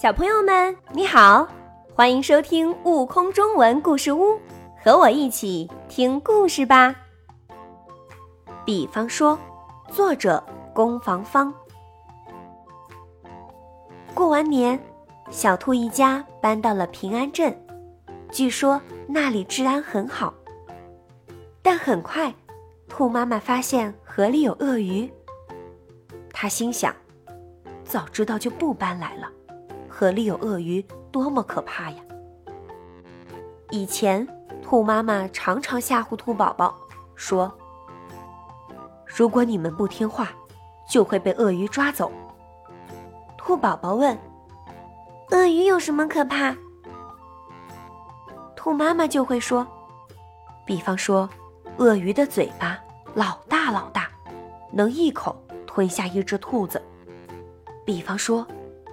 小朋友们，你好，欢迎收听《悟空中文故事屋》，和我一起听故事吧。比方说，作者攻防方。过完年，小兔一家搬到了平安镇，据说那里治安很好。但很快，兔妈妈发现河里有鳄鱼，她心想：早知道就不搬来了。河里有鳄鱼，多么可怕呀！以前，兔妈妈常常吓唬兔宝宝，说：“如果你们不听话，就会被鳄鱼抓走。”兔宝宝问：“鳄鱼有什么可怕？”兔妈妈就会说：“比方说，鳄鱼的嘴巴老大老大，能一口吞下一只兔子。比方说。”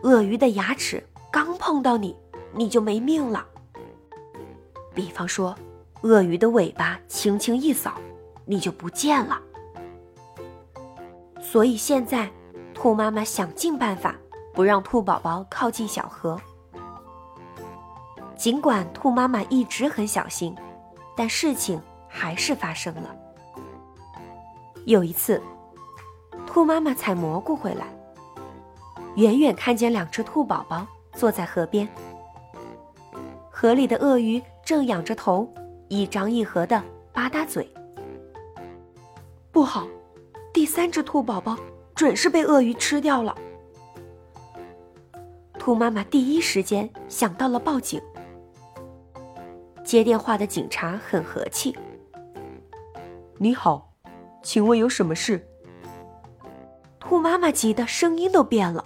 鳄鱼的牙齿刚碰到你，你就没命了。比方说，鳄鱼的尾巴轻轻一扫，你就不见了。所以现在，兔妈妈想尽办法不让兔宝宝靠近小河。尽管兔妈妈一直很小心，但事情还是发生了。有一次，兔妈妈采蘑菇回来。远远看见两只兔宝宝坐在河边，河里的鳄鱼正仰着头，一张一合的吧嗒嘴。不好，第三只兔宝宝准是被鳄鱼吃掉了。兔妈妈第一时间想到了报警。接电话的警察很和气：“你好，请问有什么事？”兔妈妈急得声音都变了。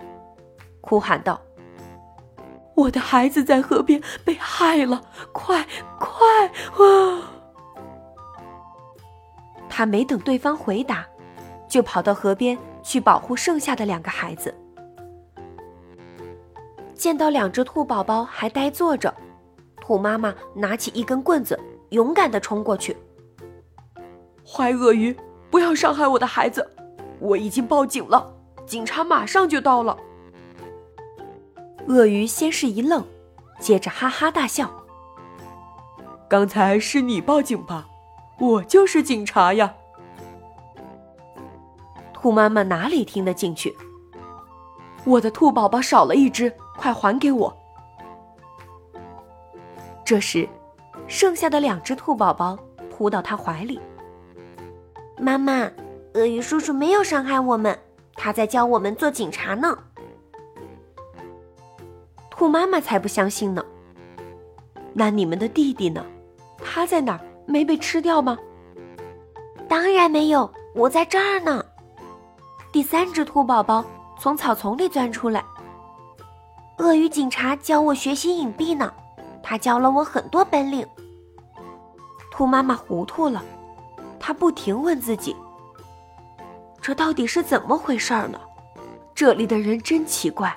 哭喊道：“我的孩子在河边被害了！快快啊！”他没等对方回答，就跑到河边去保护剩下的两个孩子。见到两只兔宝宝还呆坐着，兔妈妈拿起一根棍子，勇敢的冲过去。坏鳄鱼，不要伤害我的孩子！我已经报警了，警察马上就到了。鳄鱼先是一愣，接着哈哈大笑。刚才是你报警吧？我就是警察呀！兔妈妈哪里听得进去？我的兔宝宝少了一只，快还给我！这时，剩下的两只兔宝宝扑到他怀里。妈妈，鳄鱼叔叔没有伤害我们，他在教我们做警察呢。兔妈妈才不相信呢。那你们的弟弟呢？他在哪儿？没被吃掉吗？当然没有，我在这儿呢。第三只兔宝宝从草丛里钻出来。鳄鱼警察教我学习隐蔽呢，他教了我很多本领。兔妈妈糊涂了，她不停问自己：这到底是怎么回事呢？这里的人真奇怪。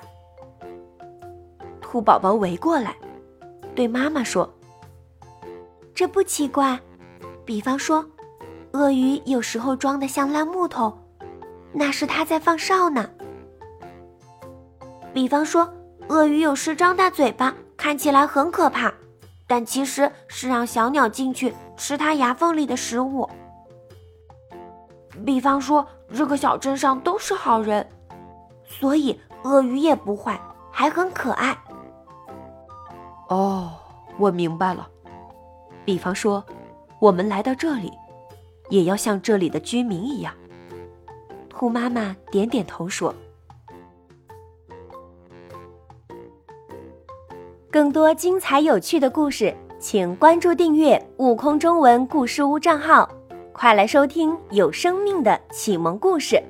兔宝宝围过来，对妈妈说：“这不奇怪。比方说，鳄鱼有时候装的像烂木头，那是它在放哨呢。比方说，鳄鱼有时张大嘴巴，看起来很可怕，但其实是让小鸟进去吃它牙缝里的食物。比方说，这个小镇上都是好人，所以鳄鱼也不坏，还很可爱。”哦，我明白了。比方说，我们来到这里，也要像这里的居民一样。兔妈妈点点头说：“更多精彩有趣的故事，请关注订阅‘悟空中文故事屋’账号，快来收听有生命的启蒙故事。”